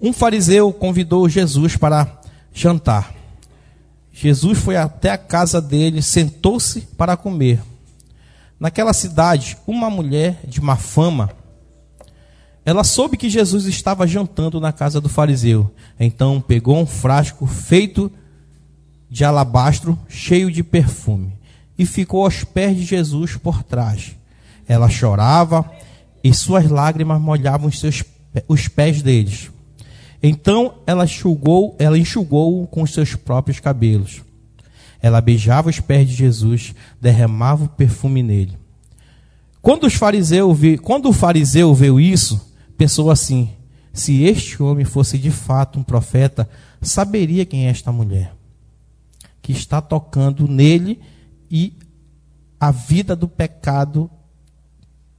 Um fariseu convidou Jesus para jantar. Jesus foi até a casa dele, sentou-se para comer. Naquela cidade, uma mulher de má fama, ela soube que Jesus estava jantando na casa do fariseu. Então pegou um frasco feito de alabastro, cheio de perfume, e ficou aos pés de Jesus por trás. Ela chorava e suas lágrimas molhavam os, seus, os pés deles. Então ela enxugou, ela enxugou com os seus próprios cabelos. Ela beijava os pés de Jesus, derramava o perfume nele. Quando, os quando o fariseu viu isso, pensou assim: se este homem fosse de fato um profeta, saberia quem é esta mulher que está tocando nele e a vida do pecado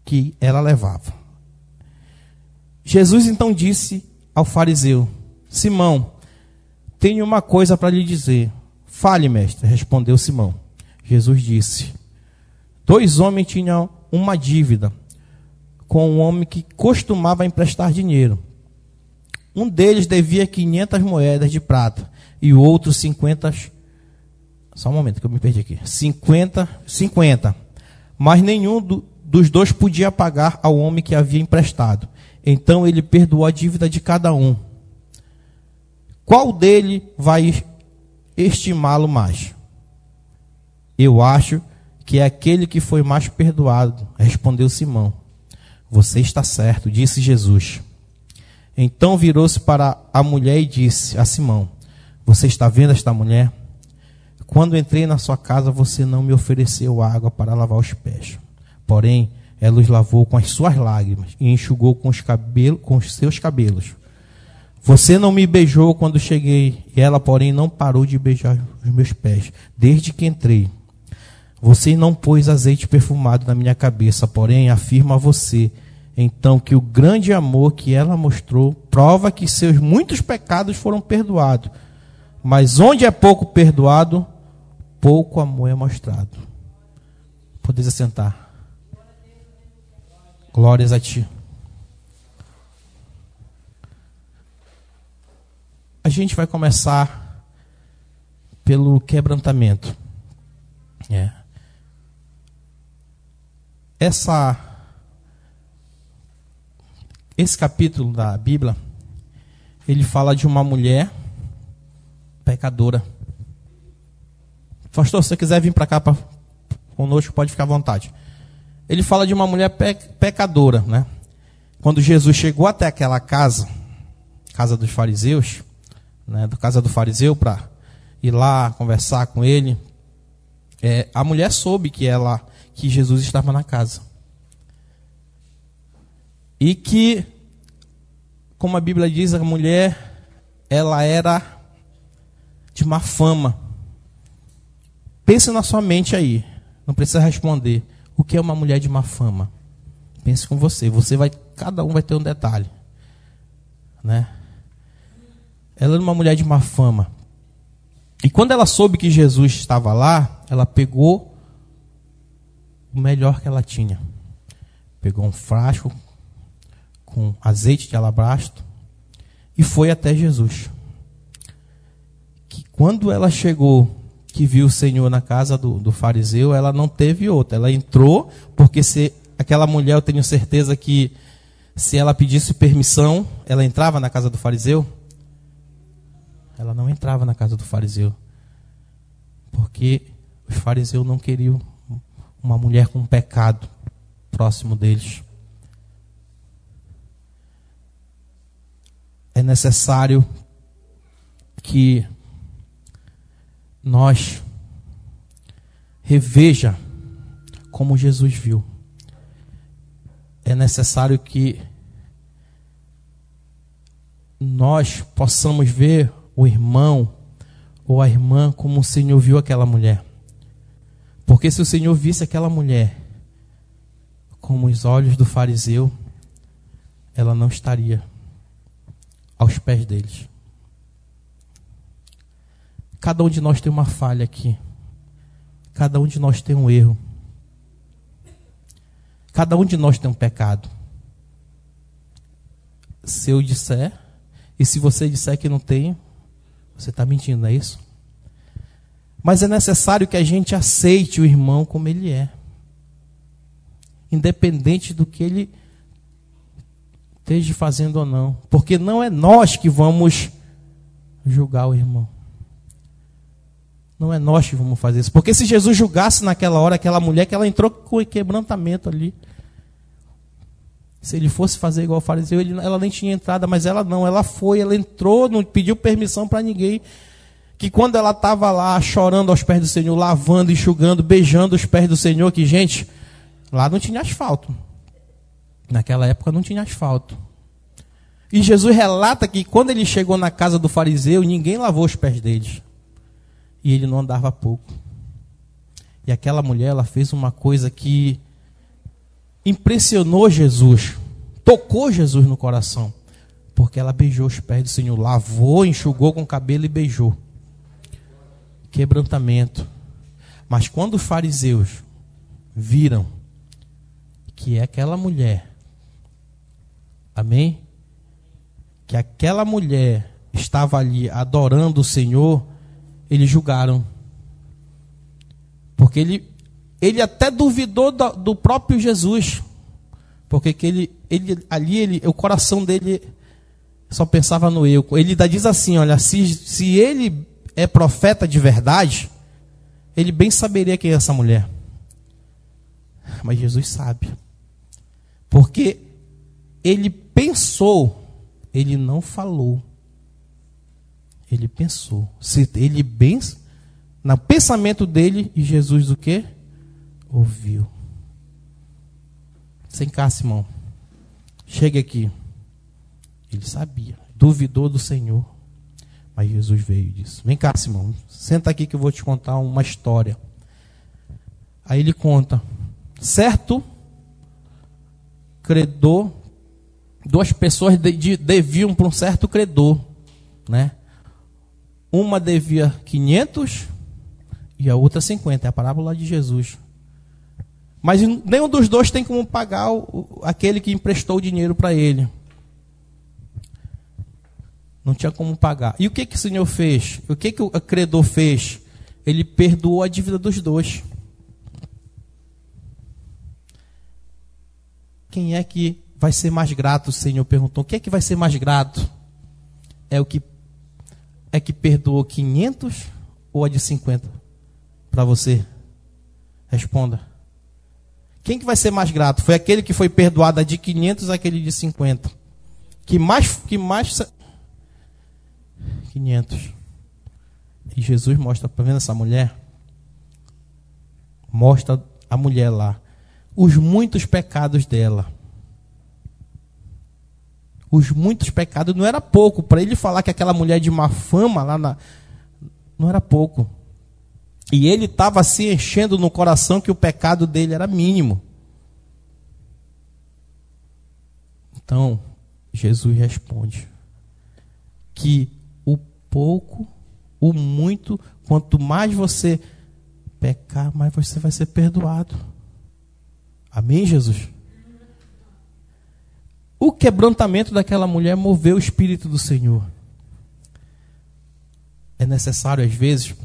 que ela levava. Jesus então disse ao fariseu: Simão, tenho uma coisa para lhe dizer. Fale, mestre, respondeu Simão. Jesus disse: Dois homens tinham uma dívida com um homem que costumava emprestar dinheiro. Um deles devia 500 moedas de prata e o outro 50. Só um momento que eu me perdi aqui. 50, 50. Mas nenhum do, dos dois podia pagar ao homem que havia emprestado. Então ele perdoou a dívida de cada um. Qual dele vai estimá-lo mais? Eu acho que é aquele que foi mais perdoado, respondeu Simão. Você está certo, disse Jesus. Então virou-se para a mulher e disse a Simão: Você está vendo esta mulher? Quando entrei na sua casa, você não me ofereceu água para lavar os pés. Porém, ela os lavou com as suas lágrimas e enxugou com os, cabelos, com os seus cabelos. Você não me beijou quando cheguei, e ela, porém, não parou de beijar os meus pés, desde que entrei. Você não pôs azeite perfumado na minha cabeça, porém afirma você, então, que o grande amor que ela mostrou prova que seus muitos pecados foram perdoados. Mas onde é pouco perdoado, pouco amor é mostrado. Podeis assentar. Glórias a ti. A gente vai começar pelo quebrantamento. É essa esse capítulo da Bíblia ele fala de uma mulher pecadora. Pastor, se você quiser vir para cá pra, conosco, pode ficar à vontade. Ele fala de uma mulher pe pecadora, né? Quando Jesus chegou até aquela casa, casa dos fariseus, né, do casa do fariseu para ir lá conversar com ele, é, a mulher soube que ela que Jesus estava na casa. E que, como a Bíblia diz, a mulher, ela era de má fama. Pense na sua mente aí. Não precisa responder. O que é uma mulher de má fama? Pense com você. Você vai, cada um vai ter um detalhe, né? Ela era uma mulher de má fama. E quando ela soube que Jesus estava lá, ela pegou o melhor que ela tinha. Pegou um frasco com azeite de alabastro e foi até Jesus. Que quando ela chegou, que viu o Senhor na casa do, do fariseu, ela não teve outra. Ela entrou, porque se aquela mulher, eu tenho certeza que se ela pedisse permissão, ela entrava na casa do fariseu? Ela não entrava na casa do fariseu. Porque os fariseus não queriam uma mulher com pecado próximo deles. É necessário que nós reveja como Jesus viu. É necessário que nós possamos ver o irmão ou a irmã como o Senhor viu aquela mulher. Porque se o Senhor visse aquela mulher como os olhos do fariseu, ela não estaria aos pés deles. Cada um de nós tem uma falha aqui. Cada um de nós tem um erro. Cada um de nós tem um pecado. Se eu disser E se você disser que não tem, você está mentindo, não é isso? Mas é necessário que a gente aceite o irmão como ele é. Independente do que ele esteja fazendo ou não. Porque não é nós que vamos julgar o irmão. Não é nós que vamos fazer isso. Porque se Jesus julgasse naquela hora aquela mulher que ela entrou com quebrantamento ali. Se ele fosse fazer igual o fariseu, ele, ela nem tinha entrada, mas ela não, ela foi, ela entrou, não pediu permissão para ninguém. Que quando ela estava lá chorando aos pés do Senhor, lavando, enxugando, beijando os pés do Senhor, que gente, lá não tinha asfalto. Naquela época não tinha asfalto. E Jesus relata que quando ele chegou na casa do fariseu, ninguém lavou os pés deles e ele não andava pouco. E aquela mulher, ela fez uma coisa que impressionou Jesus, tocou Jesus no coração, porque ela beijou os pés do Senhor, lavou, enxugou com o cabelo e beijou. Quebrantamento. Mas quando os fariseus viram que aquela mulher, amém? Que aquela mulher estava ali adorando o Senhor, eles julgaram. Porque ele, ele até duvidou do, do próprio Jesus. Porque que ele, ele, ali ele, o coração dele só pensava no eu. Ele diz assim: olha, se, se ele é profeta de verdade, ele bem saberia quem é essa mulher. Mas Jesus sabe. Porque ele pensou, ele não falou ele pensou. Se ele bem no pensamento dele e Jesus o que? Ouviu. Sem cá, Simão. Chega aqui. Ele sabia, duvidou do Senhor. Mas Jesus veio e disse: Vem cá, Simão, senta aqui que eu vou te contar uma história. Aí ele conta: certo credor, duas pessoas deviam para um certo credor, né? Uma devia 500 e a outra 50. É a parábola de Jesus. Mas nenhum dos dois tem como pagar o, aquele que emprestou o dinheiro para ele. Não tinha como pagar. E o que, que o Senhor fez? O que, que o credor fez? Ele perdoou a dívida dos dois. Quem é que vai ser mais grato? O Senhor perguntou. O que é que vai ser mais grato? É o que é que perdoou 500 ou a de 50? Para você. Responda. Quem que vai ser mais grato? Foi aquele que foi perdoado a de 500 ou aquele de 50? Que mais que mais 500. E Jesus mostra, para tá vendo essa mulher? Mostra a mulher lá os muitos pecados dela os muitos pecados, não era pouco. Para ele falar que aquela mulher de má fama lá na. Não era pouco. E ele estava se enchendo no coração que o pecado dele era mínimo. Então, Jesus responde que o pouco, o muito, quanto mais você pecar, mais você vai ser perdoado. Amém, Jesus? O quebrantamento daquela mulher moveu o espírito do Senhor. É necessário, às vezes,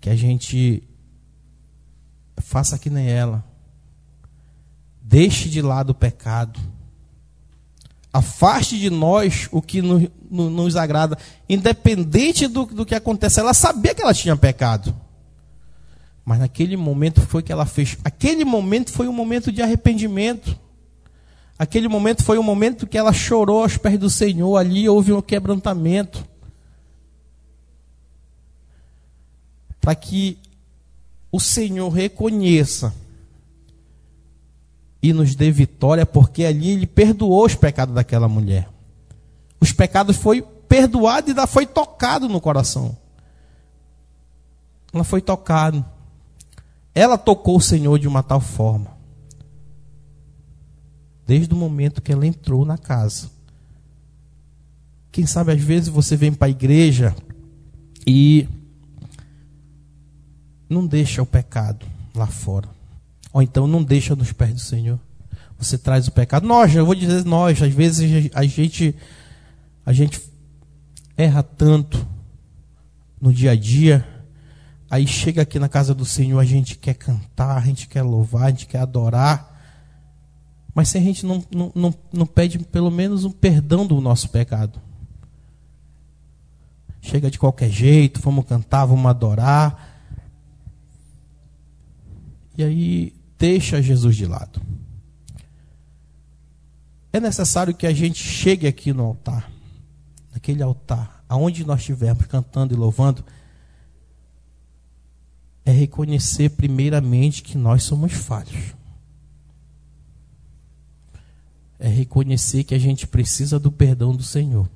que a gente faça que nem ela. Deixe de lado o pecado. Afaste de nós o que nos, nos agrada. Independente do, do que acontece. Ela sabia que ela tinha pecado. Mas naquele momento foi que ela fez. Aquele momento foi um momento de arrependimento. Aquele momento foi o momento que ela chorou aos pés do Senhor, ali houve um quebrantamento. Para que o Senhor reconheça e nos dê vitória, porque ali ele perdoou os pecados daquela mulher. Os pecados foi perdoado e ainda foi tocado no coração. Ela foi tocada. Ela tocou o Senhor de uma tal forma desde o momento que ela entrou na casa. Quem sabe às vezes você vem para a igreja e não deixa o pecado lá fora. Ou então não deixa nos pés do Senhor. Você traz o pecado. Nós, eu vou dizer nós, às vezes a gente a gente erra tanto no dia a dia, aí chega aqui na casa do Senhor, a gente quer cantar, a gente quer louvar, a gente quer adorar, mas se a gente não, não, não, não pede pelo menos um perdão do nosso pecado, chega de qualquer jeito, vamos cantar, vamos adorar, e aí deixa Jesus de lado. É necessário que a gente chegue aqui no altar, naquele altar, aonde nós estivermos cantando e louvando, é reconhecer primeiramente que nós somos falhos. É reconhecer que a gente precisa do perdão do Senhor.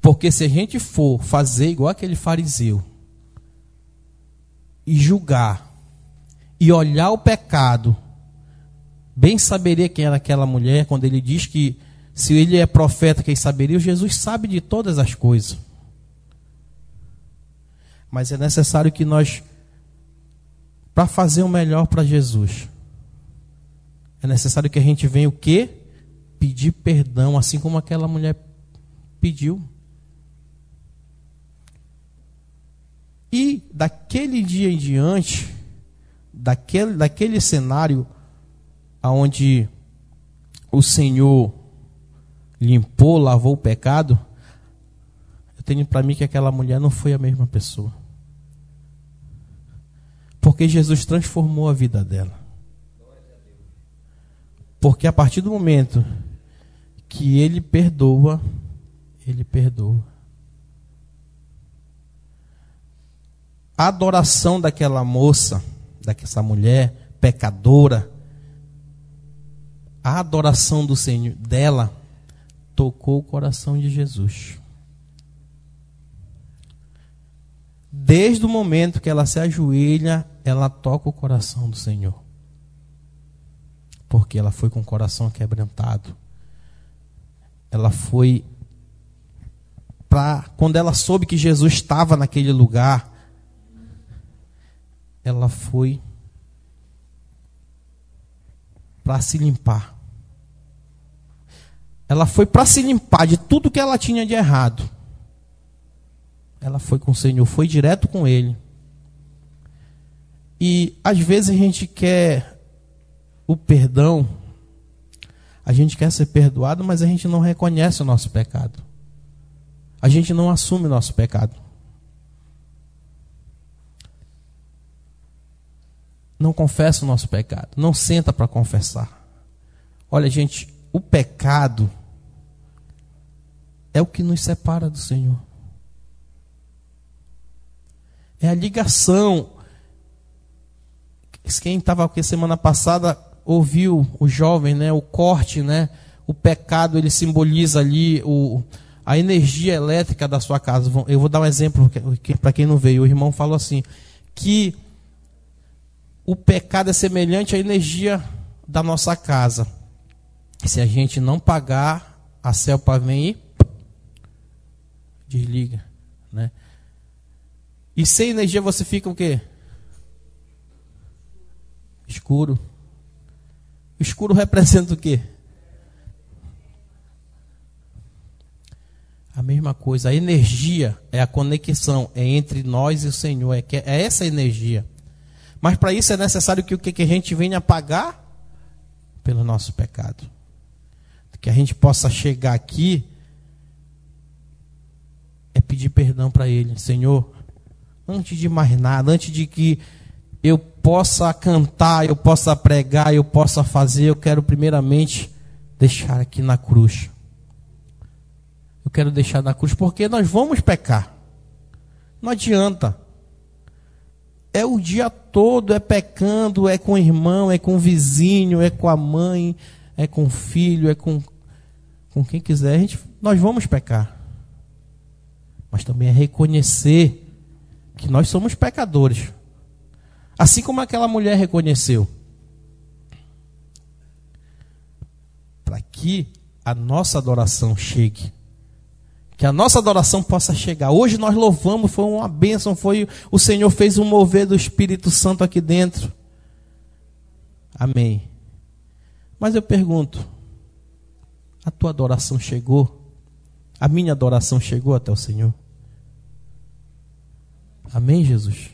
Porque se a gente for fazer igual aquele fariseu e julgar e olhar o pecado, bem saberia quem era aquela mulher quando ele diz que se ele é profeta, quem saberia? Jesus sabe de todas as coisas. Mas é necessário que nós, para fazer o melhor para Jesus, é necessário que a gente venha o quê? Pedir perdão, assim como aquela mulher pediu. E daquele dia em diante, daquele, daquele cenário onde o Senhor limpou, lavou o pecado, eu tenho para mim que aquela mulher não foi a mesma pessoa. Porque Jesus transformou a vida dela. Porque a partir do momento que ele perdoa, ele perdoa. A adoração daquela moça daquela mulher pecadora, a adoração do Senhor dela tocou o coração de Jesus. Desde o momento que ela se ajoelha, ela toca o coração do Senhor. Porque ela foi com o coração quebrantado. Ela foi para quando ela soube que Jesus estava naquele lugar, ela foi para se limpar. Ela foi para se limpar de tudo que ela tinha de errado. Ela foi com o Senhor, foi direto com Ele. E às vezes a gente quer o perdão, a gente quer ser perdoado, mas a gente não reconhece o nosso pecado. A gente não assume o nosso pecado. não confessa o nosso pecado, não senta para confessar. Olha, gente, o pecado é o que nos separa do Senhor. É a ligação. Quem estava aqui semana passada ouviu o jovem, né, o corte, né? O pecado ele simboliza ali o, a energia elétrica da sua casa. Eu vou dar um exemplo para quem não veio. O irmão falou assim que o pecado é semelhante à energia da nossa casa. Se a gente não pagar, a CELPA vem e desliga, né? E sem energia você fica o quê? Escuro. Escuro representa o quê? A mesma coisa. A energia é a conexão é entre nós e o Senhor. É, que é essa energia. Mas para isso é necessário que o que, que a gente venha pagar pelo nosso pecado. Que a gente possa chegar aqui é pedir perdão para Ele. Senhor, antes de mais nada, antes de que eu possa cantar, eu possa pregar, eu possa fazer, eu quero primeiramente deixar aqui na cruz. Eu quero deixar na cruz porque nós vamos pecar. Não adianta é o dia todo, é pecando, é com o irmão, é com o vizinho, é com a mãe, é com o filho, é com, com quem quiser. Gente, nós vamos pecar. Mas também é reconhecer que nós somos pecadores. Assim como aquela mulher reconheceu. Para que a nossa adoração chegue que a nossa adoração possa chegar. Hoje nós louvamos, foi uma bênção, foi o Senhor fez um mover do Espírito Santo aqui dentro. Amém. Mas eu pergunto, a tua adoração chegou? A minha adoração chegou até o Senhor. Amém, Jesus?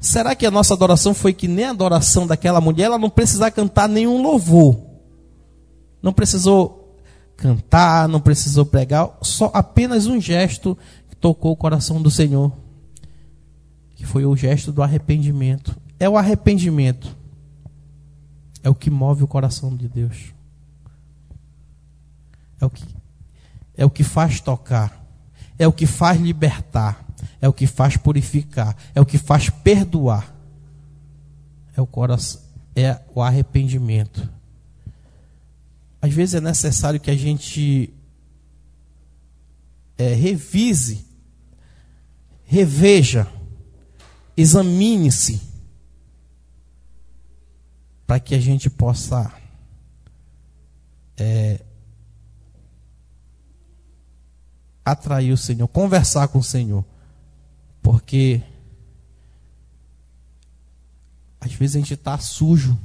Será que a nossa adoração foi que nem a adoração daquela mulher? Ela não precisava cantar nenhum louvor. Não precisou cantar, não precisou pregar, só apenas um gesto que tocou o coração do Senhor. Que foi o gesto do arrependimento. É o arrependimento. É o que move o coração de Deus. É o que é o que faz tocar. É o que faz libertar é o que faz purificar, é o que faz perdoar. É o coração, é o arrependimento. Às vezes é necessário que a gente é, revise, reveja, examine-se, para que a gente possa é, atrair o Senhor, conversar com o Senhor. Porque às vezes a gente está sujo.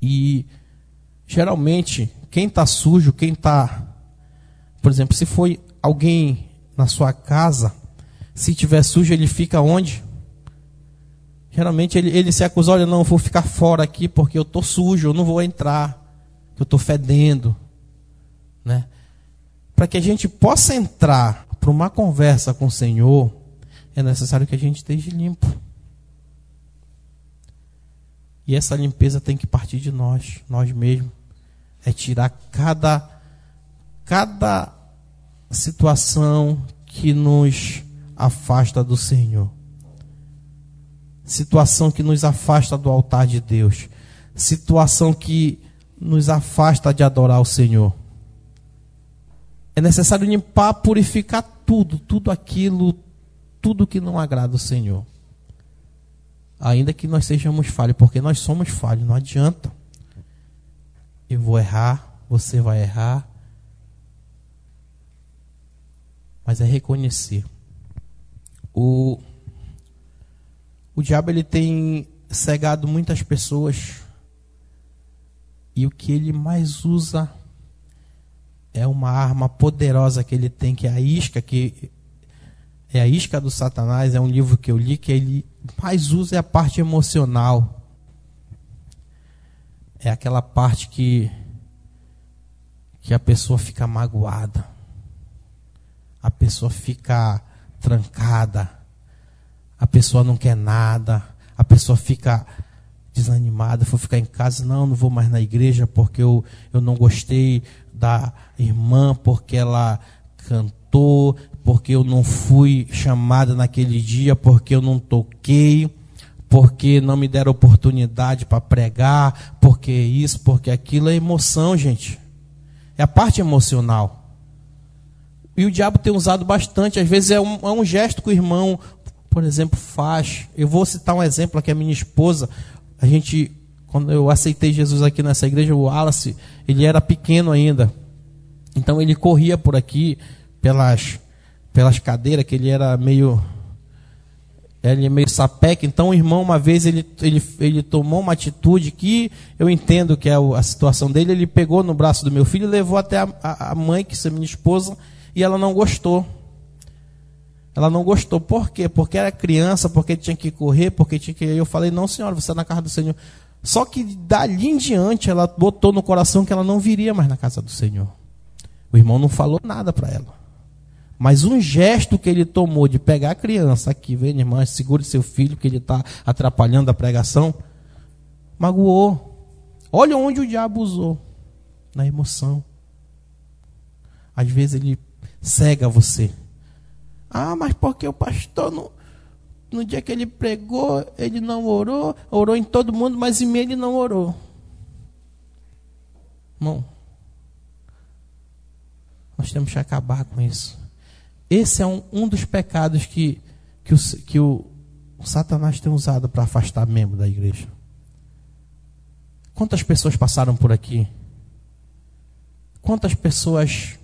E geralmente, quem está sujo, quem está. Por exemplo, se foi alguém na sua casa, se tiver sujo, ele fica onde? Geralmente ele, ele se acusa: olha, não, eu vou ficar fora aqui porque eu estou sujo, eu não vou entrar, eu estou fedendo. Né? Para que a gente possa entrar para uma conversa com o Senhor, é necessário que a gente esteja limpo. E essa limpeza tem que partir de nós, nós mesmos. É tirar cada cada situação que nos afasta do Senhor. Situação que nos afasta do altar de Deus. Situação que nos afasta de adorar o Senhor. É necessário limpar, purificar tudo, tudo aquilo, tudo que não agrada o Senhor. Ainda que nós sejamos falhos, porque nós somos falhos, não adianta. Eu vou errar, você vai errar. Mas é reconhecer. O, o diabo ele tem cegado muitas pessoas. E o que ele mais usa é uma arma poderosa que ele tem, que é a isca, que é a Isca do Satanás, é um livro que eu li que ele mais usa é a parte emocional. É aquela parte que que a pessoa fica magoada. A pessoa fica trancada. A pessoa não quer nada. A pessoa fica desanimada, vou ficar em casa, não, não vou mais na igreja porque eu, eu não gostei da irmã, porque ela cantou, porque eu não fui chamada naquele dia, porque eu não toquei, porque não me deram oportunidade para pregar, porque isso, porque aquilo é emoção, gente. É a parte emocional. E o diabo tem usado bastante, às vezes é um, é um gesto que o irmão, por exemplo, faz. Eu vou citar um exemplo aqui, a minha esposa, a gente, quando eu aceitei Jesus aqui nessa igreja, o Wallace, ele era pequeno ainda. Então ele corria por aqui pelas pelas cadeiras, que ele era meio. Ele é meio sapeca. Então, o irmão, uma vez, ele, ele, ele tomou uma atitude que eu entendo que é a situação dele. Ele pegou no braço do meu filho e levou até a, a mãe, que é minha esposa, e ela não gostou. Ela não gostou. Por quê? Porque era criança, porque tinha que correr, porque tinha que. Eu falei, não, senhora, você está na casa do Senhor. Só que dali em diante ela botou no coração que ela não viria mais na casa do Senhor. O irmão não falou nada para ela. Mas um gesto que ele tomou de pegar a criança aqui, vem, irmã, segure seu filho que ele está atrapalhando a pregação, magoou. Olha onde o diabo usou na emoção. Às vezes ele cega você. Ah, mas porque o pastor no, no dia que ele pregou, ele não orou, orou em todo mundo, mas em mim ele não orou. Irmão, nós temos que acabar com isso. Esse é um, um dos pecados que, que, o, que o, o Satanás tem usado para afastar membro da igreja. Quantas pessoas passaram por aqui? Quantas pessoas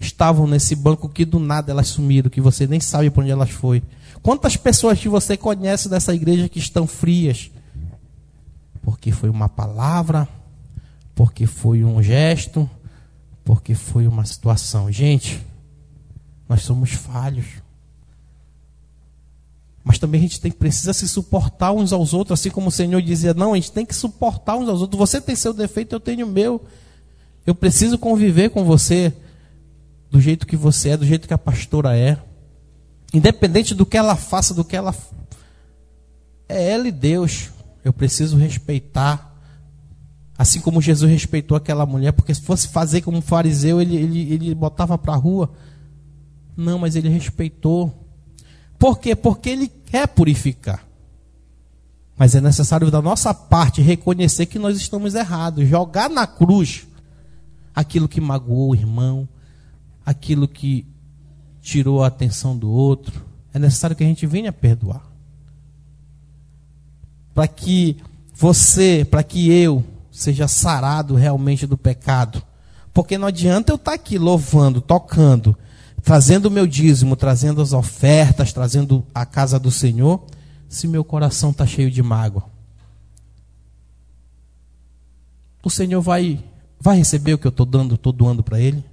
estavam nesse banco que do nada elas sumiram, que você nem sabe para onde elas foram? Quantas pessoas que você conhece dessa igreja que estão frias? Porque foi uma palavra, porque foi um gesto, porque foi uma situação. Gente, nós somos falhos. Mas também a gente tem, precisa se suportar uns aos outros, assim como o Senhor dizia: não, a gente tem que suportar uns aos outros. Você tem seu defeito, eu tenho o meu. Eu preciso conviver com você do jeito que você é, do jeito que a pastora é. Independente do que ela faça, do que ela. É ela e Deus. Eu preciso respeitar. Assim como Jesus respeitou aquela mulher, porque se fosse fazer como um fariseu, ele, ele, ele botava para a rua. Não, mas ele respeitou. Por quê? Porque ele quer purificar. Mas é necessário da nossa parte reconhecer que nós estamos errados, jogar na cruz aquilo que magoou o irmão, aquilo que tirou a atenção do outro. É necessário que a gente venha perdoar. Para que você, para que eu seja sarado realmente do pecado. Porque não adianta eu estar aqui louvando, tocando, trazendo o meu dízimo, trazendo as ofertas, trazendo a casa do Senhor, se meu coração está cheio de mágoa. O Senhor vai, vai receber o que eu estou dando, estou doando para Ele?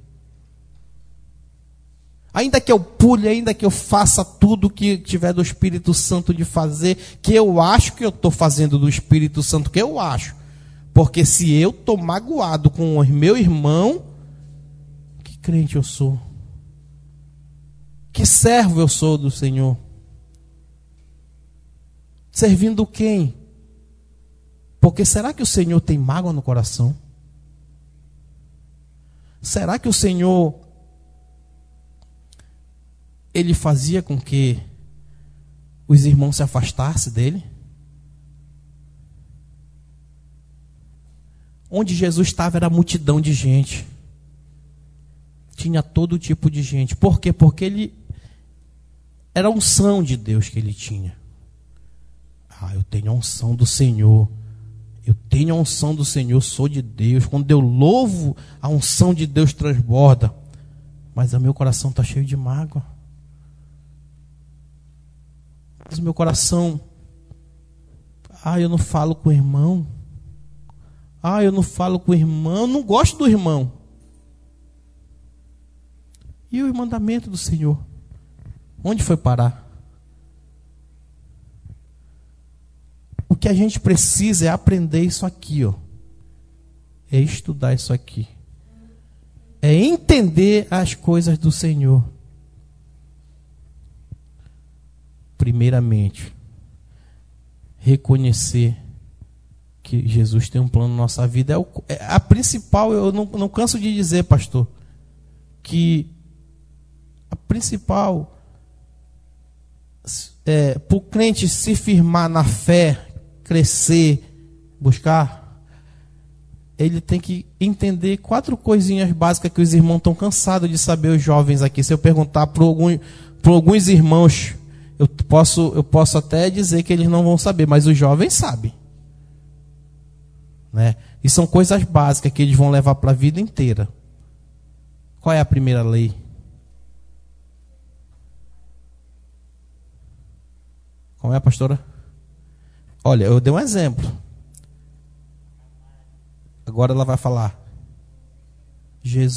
Ainda que eu pule, ainda que eu faça tudo que tiver do Espírito Santo de fazer, que eu acho que eu estou fazendo do Espírito Santo, que eu acho. Porque se eu estou magoado com o meu irmão, que crente eu sou? Que servo eu sou do Senhor? Servindo quem? Porque será que o Senhor tem mágoa no coração? Será que o Senhor ele fazia com que os irmãos se afastassem dele? Onde Jesus estava era multidão de gente. Tinha todo tipo de gente. Por quê? Porque ele era a unção de Deus que ele tinha. Ah, eu tenho a unção do Senhor. Eu tenho a unção do Senhor, sou de Deus. Quando eu louvo, a unção de Deus transborda. Mas o meu coração está cheio de mágoa. Mas o meu coração, ah, eu não falo com o irmão. Ah, eu não falo com o irmão, eu não gosto do irmão. E o mandamento do Senhor? Onde foi parar? O que a gente precisa é aprender isso aqui, ó. É estudar isso aqui. É entender as coisas do Senhor. primeiramente, reconhecer que Jesus tem um plano na nossa vida. É, o, é a principal, eu não, não canso de dizer, pastor, que a principal é, para o crente se firmar na fé, crescer, buscar, ele tem que entender quatro coisinhas básicas que os irmãos estão cansados de saber, os jovens aqui. Se eu perguntar para alguns irmãos eu posso, eu posso até dizer que eles não vão saber, mas os jovens sabem. Né? E são coisas básicas que eles vão levar para a vida inteira. Qual é a primeira lei? Como é, pastora? Olha, eu dei um exemplo. Agora ela vai falar. Jesus